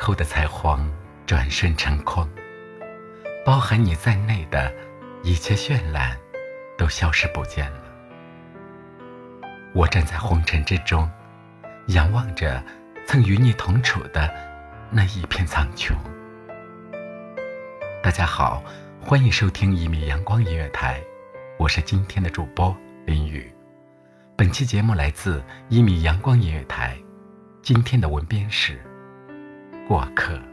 后的彩虹转瞬成空，包含你在内的一切绚烂都消失不见了。我站在红尘之中，仰望着曾与你同处的那一片苍穹。大家好，欢迎收听一米阳光音乐台，我是今天的主播林雨。本期节目来自一米阳光音乐台，今天的文编是。过客。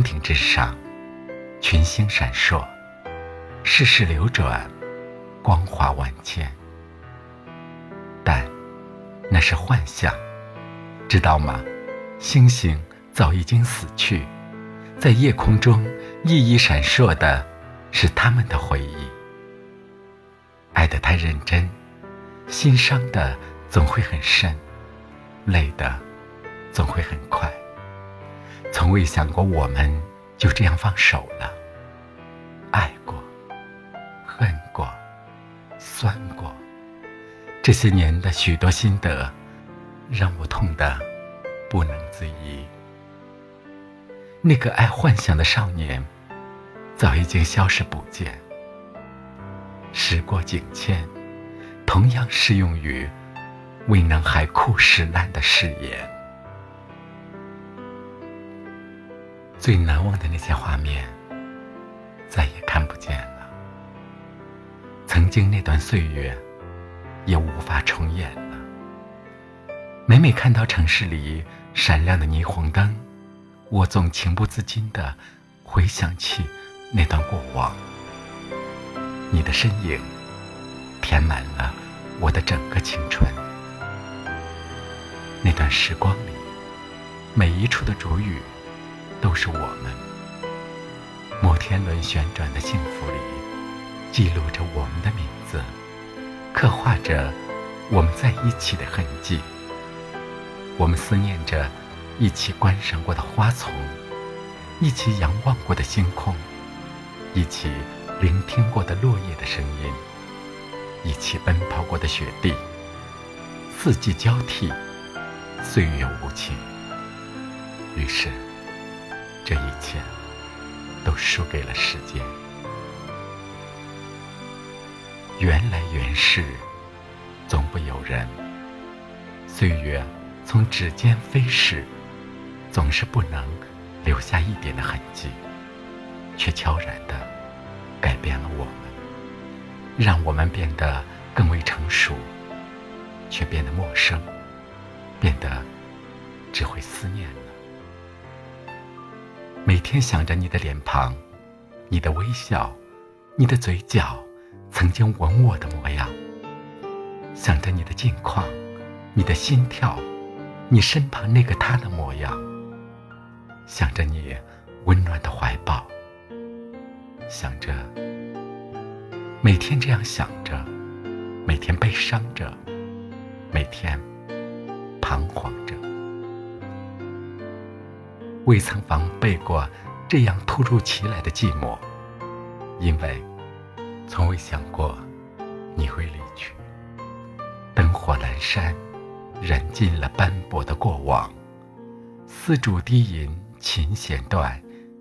穹顶之上，群星闪烁，世事流转，光华万千。但那是幻象，知道吗？星星早已经死去，在夜空中熠熠闪烁的，是他们的回忆。爱得太认真，心伤的总会很深，累的总会很快。从未想过我们就这样放手了。爱过，恨过，酸过，这些年的许多心得，让我痛得不能自已。那个爱幻想的少年，早已经消失不见。时过境迁，同样适用于未能海枯石烂的誓言。最难忘的那些画面，再也看不见了。曾经那段岁月，也无法重演了。每每看到城市里闪亮的霓虹灯，我总情不自禁地回想起那段过往。你的身影，填满了我的整个青春。那段时光里，每一处的煮雨。都是我们。摩天轮旋转的幸福里，记录着我们的名字，刻画着我们在一起的痕迹。我们思念着一起观赏过的花丛，一起仰望过的星空，一起聆听过的落叶的声音，一起奔跑过的雪地。四季交替，岁月无情。于是，这一切都输给了时间。缘来缘逝，总不由人。岁月从指尖飞逝，总是不能留下一点的痕迹，却悄然地改变了我们，让我们变得更为成熟，却变得陌生，变得只会思念。每天想着你的脸庞，你的微笑，你的嘴角，曾经吻我的模样。想着你的近况，你的心跳，你身旁那个他的模样。想着你温暖的怀抱，想着每天这样想着，每天悲伤着，每天彷徨着。未曾防备过这样突如其来的寂寞，因为从未想过你会离去。灯火阑珊，燃尽了斑驳的过往。丝竹低吟，琴弦断，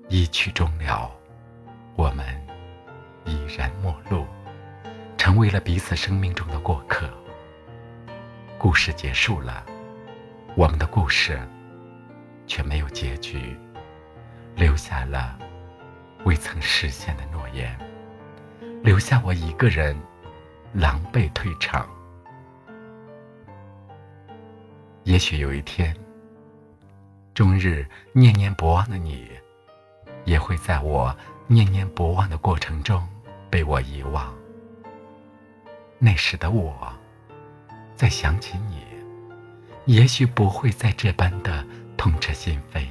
一曲终了，我们已然陌路，成为了彼此生命中的过客。故事结束了，我们的故事。却没有结局，留下了未曾实现的诺言，留下我一个人狼狈退场。也许有一天，终日念念不忘的你，也会在我念念不忘的过程中被我遗忘。那时的我，再想起你，也许不会再这般的。痛彻心扉，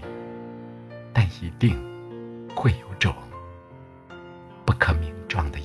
但一定会有种不可名状的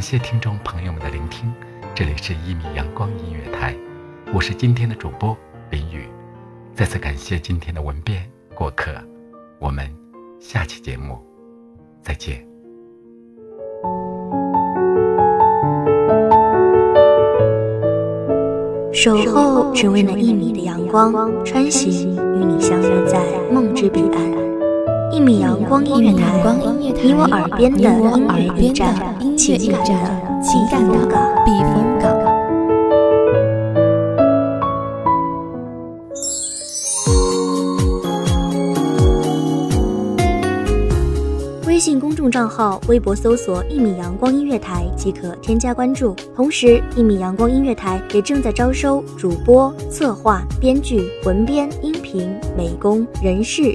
感谢听众朋友们的聆听，这里是一米阳光音乐台，我是今天的主播林雨。再次感谢今天的文编过客，我们下期节目再见。守候只为那一米的阳光，穿行与你相约在梦之彼岸。一米阳光音乐台，你我耳边的音乐驿站，情感的情感的避风港。微信公众账号、微博搜索“一米阳光音乐台”即可添加关注。同时，一米阳光音乐台也正在招收主播、策划、编剧、文编、音频、美工、人事、